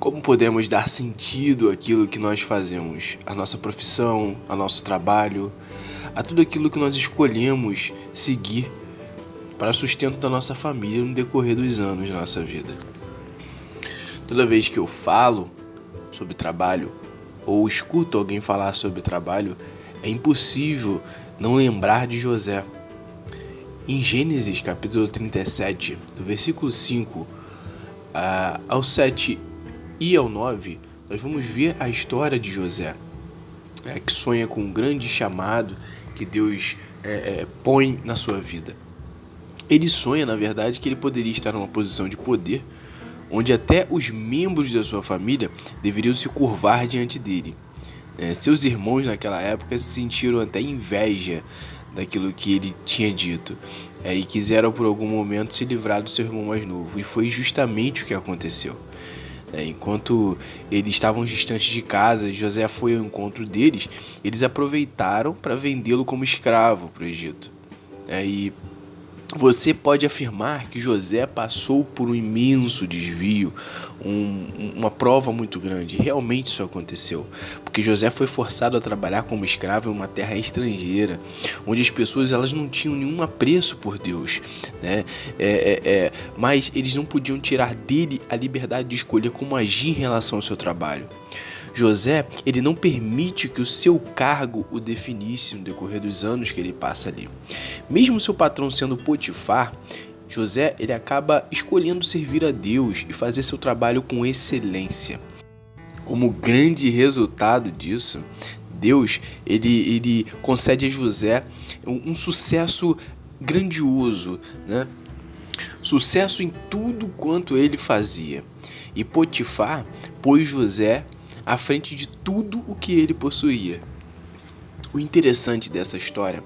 Como podemos dar sentido àquilo que nós fazemos, à nossa profissão, ao nosso trabalho, a tudo aquilo que nós escolhemos seguir para sustento da nossa família no decorrer dos anos da nossa vida. Toda vez que eu falo sobre trabalho ou escuto alguém falar sobre trabalho, é impossível não lembrar de José. Em Gênesis capítulo 37, do versículo 5 uh, ao 7 e ao 9, nós vamos ver a história de José, é, que sonha com um grande chamado que Deus é, é, põe na sua vida. Ele sonha, na verdade, que ele poderia estar numa posição de poder onde até os membros da sua família deveriam se curvar diante dele. É, seus irmãos naquela época se sentiram até inveja daquilo que ele tinha dito é, e quiseram por algum momento se livrar do seu irmão mais novo, e foi justamente o que aconteceu. É, enquanto eles estavam distantes de casa, José foi ao encontro deles, eles aproveitaram para vendê-lo como escravo para o Egito. É, e você pode afirmar que José passou por um imenso desvio, um, uma prova muito grande. Realmente isso aconteceu, porque José foi forçado a trabalhar como escravo em uma terra estrangeira, onde as pessoas elas não tinham nenhum apreço por Deus, né? É, é, é, mas eles não podiam tirar dele a liberdade de escolher como agir em relação ao seu trabalho. José, ele não permite que o seu cargo o definisse no decorrer dos anos que ele passa ali. Mesmo seu patrão sendo Potifar, José ele acaba escolhendo servir a Deus e fazer seu trabalho com excelência. Como grande resultado disso, Deus ele, ele concede a José um, um sucesso grandioso, né? Sucesso em tudo quanto ele fazia. E Potifar pôs José à frente de tudo o que ele possuía. O interessante dessa história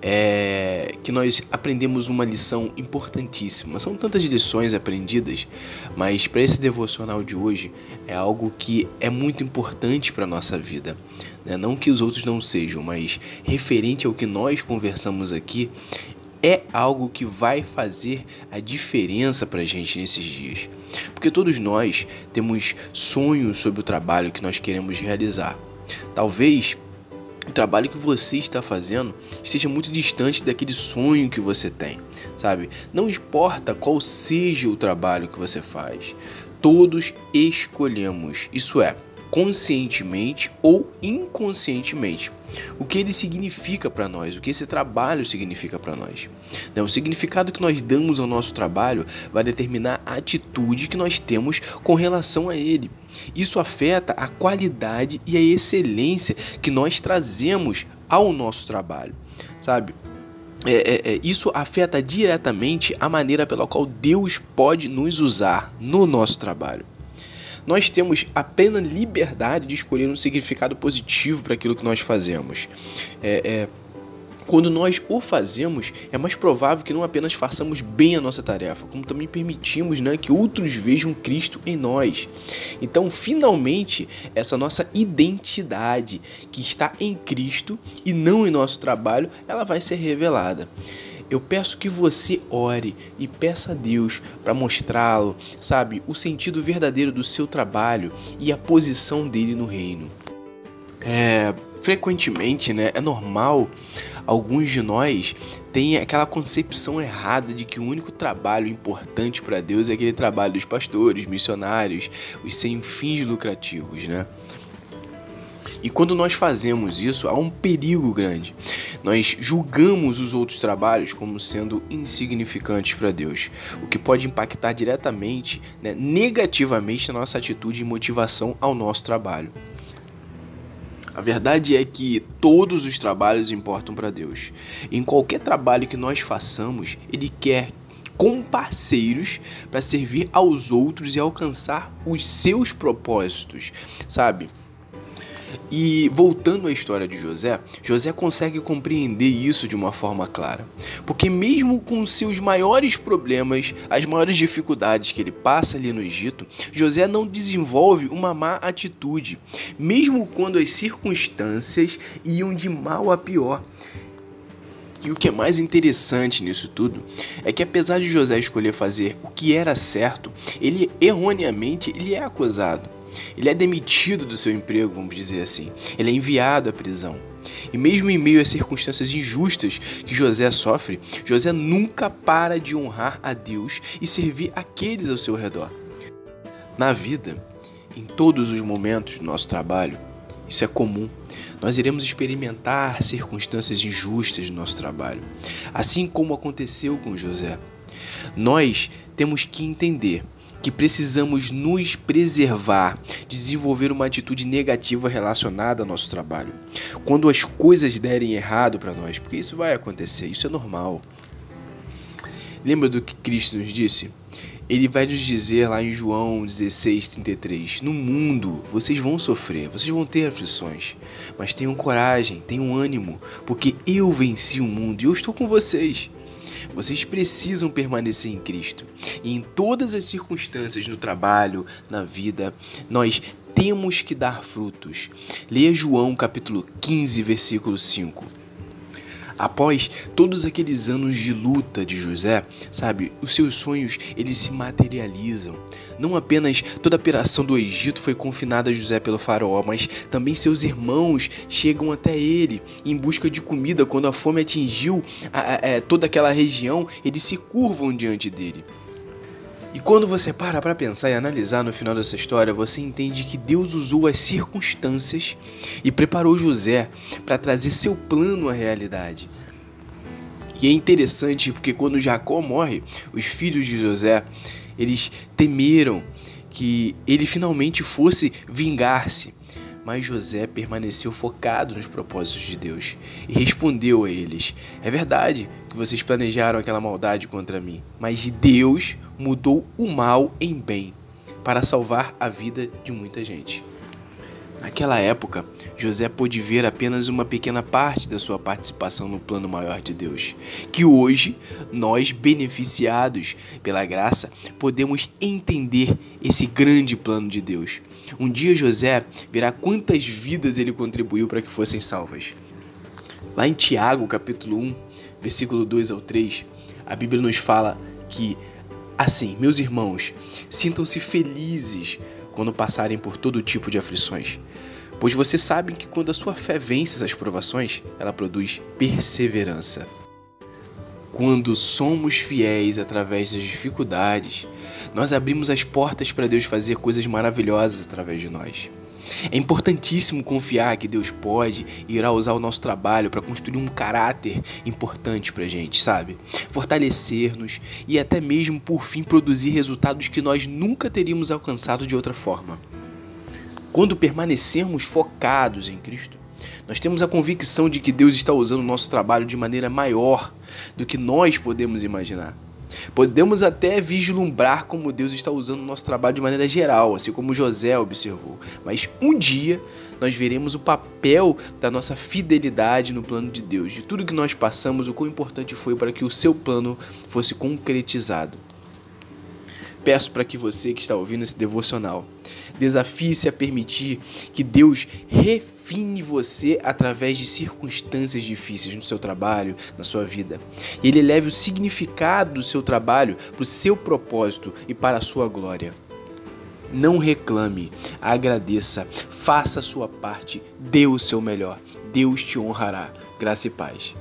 é que nós aprendemos uma lição importantíssima. São tantas lições aprendidas, mas para esse devocional de hoje é algo que é muito importante para a nossa vida. Né? Não que os outros não sejam, mas referente ao que nós conversamos aqui, é algo que vai fazer a diferença para a gente nesses dias. Porque todos nós temos sonhos sobre o trabalho que nós queremos realizar. Talvez o trabalho que você está fazendo esteja muito distante daquele sonho que você tem, sabe? Não importa qual seja o trabalho que você faz, todos escolhemos, isso é, conscientemente ou inconscientemente o que ele significa para nós, o que esse trabalho significa para nós. Né, o significado que nós damos ao nosso trabalho vai determinar a atitude que nós temos com relação a ele. Isso afeta a qualidade e a excelência que nós trazemos ao nosso trabalho, sabe? É, é, é, isso afeta diretamente a maneira pela qual Deus pode nos usar no nosso trabalho nós temos a plena liberdade de escolher um significado positivo para aquilo que nós fazemos. É, é, quando nós o fazemos, é mais provável que não apenas façamos bem a nossa tarefa, como também permitimos né, que outros vejam Cristo em nós. Então, finalmente, essa nossa identidade que está em Cristo e não em nosso trabalho, ela vai ser revelada. Eu peço que você ore e peça a Deus para mostrá-lo, sabe, o sentido verdadeiro do seu trabalho e a posição dele no reino. É, frequentemente, né, é normal alguns de nós têm aquela concepção errada de que o único trabalho importante para Deus é aquele trabalho dos pastores, missionários, os sem fins lucrativos, né? E quando nós fazemos isso, há um perigo grande. Nós julgamos os outros trabalhos como sendo insignificantes para Deus, o que pode impactar diretamente, né, negativamente na nossa atitude e motivação ao nosso trabalho. A verdade é que todos os trabalhos importam para Deus. Em qualquer trabalho que nós façamos, Ele quer com parceiros para servir aos outros e alcançar os seus propósitos, sabe? E voltando à história de José, José consegue compreender isso de uma forma clara. Porque, mesmo com seus maiores problemas, as maiores dificuldades que ele passa ali no Egito, José não desenvolve uma má atitude, mesmo quando as circunstâncias iam de mal a pior. E o que é mais interessante nisso tudo é que apesar de José escolher fazer o que era certo, ele erroneamente ele é acusado. Ele é demitido do seu emprego, vamos dizer assim. Ele é enviado à prisão. E mesmo em meio às circunstâncias injustas que José sofre, José nunca para de honrar a Deus e servir aqueles ao seu redor. Na vida, em todos os momentos do nosso trabalho, isso é comum. Nós iremos experimentar circunstâncias injustas no nosso trabalho, assim como aconteceu com José. Nós temos que entender que precisamos nos preservar, desenvolver uma atitude negativa relacionada ao nosso trabalho. Quando as coisas derem errado para nós, porque isso vai acontecer, isso é normal. Lembra do que Cristo nos disse? Ele vai nos dizer lá em João 16, 33: No mundo vocês vão sofrer, vocês vão ter aflições, mas tenham coragem, tenham ânimo, porque eu venci o mundo e eu estou com vocês. Vocês precisam permanecer em Cristo. E em todas as circunstâncias no trabalho, na vida, nós temos que dar frutos. Leia João capítulo 15, versículo 5. Após todos aqueles anos de luta de José, sabe, os seus sonhos eles se materializam. Não apenas toda a operação do Egito foi confinada a José pelo faraó, mas também seus irmãos chegam até ele em busca de comida. Quando a fome atingiu a, a, a, é, toda aquela região, eles se curvam diante dele. E quando você para para pensar e analisar no final dessa história, você entende que Deus usou as circunstâncias e preparou José para trazer seu plano à realidade. E é interessante porque quando Jacó morre, os filhos de José, eles temeram que ele finalmente fosse vingar-se. Mas José permaneceu focado nos propósitos de Deus e respondeu a eles: É verdade que vocês planejaram aquela maldade contra mim, mas Deus mudou o mal em bem para salvar a vida de muita gente. Naquela época, José pôde ver apenas uma pequena parte da sua participação no plano maior de Deus, que hoje nós, beneficiados pela graça, podemos entender esse grande plano de Deus. Um dia José verá quantas vidas ele contribuiu para que fossem salvas. Lá em Tiago, capítulo 1, versículo 2 ao 3, a Bíblia nos fala que assim, meus irmãos, sintam-se felizes quando passarem por todo tipo de aflições. Pois vocês sabem que quando a sua fé vence as provações, ela produz perseverança. Quando somos fiéis através das dificuldades, nós abrimos as portas para Deus fazer coisas maravilhosas através de nós. É importantíssimo confiar que Deus pode e irá usar o nosso trabalho para construir um caráter importante para a gente, sabe? Fortalecer-nos e até mesmo, por fim, produzir resultados que nós nunca teríamos alcançado de outra forma. Quando permanecermos focados em Cristo, nós temos a convicção de que Deus está usando o nosso trabalho de maneira maior do que nós podemos imaginar. Podemos até vislumbrar como Deus está usando o nosso trabalho de maneira geral, assim como José observou. Mas um dia nós veremos o papel da nossa fidelidade no plano de Deus, de tudo que nós passamos, o quão importante foi para que o seu plano fosse concretizado. Peço para que você que está ouvindo esse devocional Desafie-se a permitir que Deus refine você através de circunstâncias difíceis no seu trabalho, na sua vida. E ele leve o significado do seu trabalho para o seu propósito e para a sua glória. Não reclame, agradeça, faça a sua parte, dê o seu melhor. Deus te honrará. Graça e paz.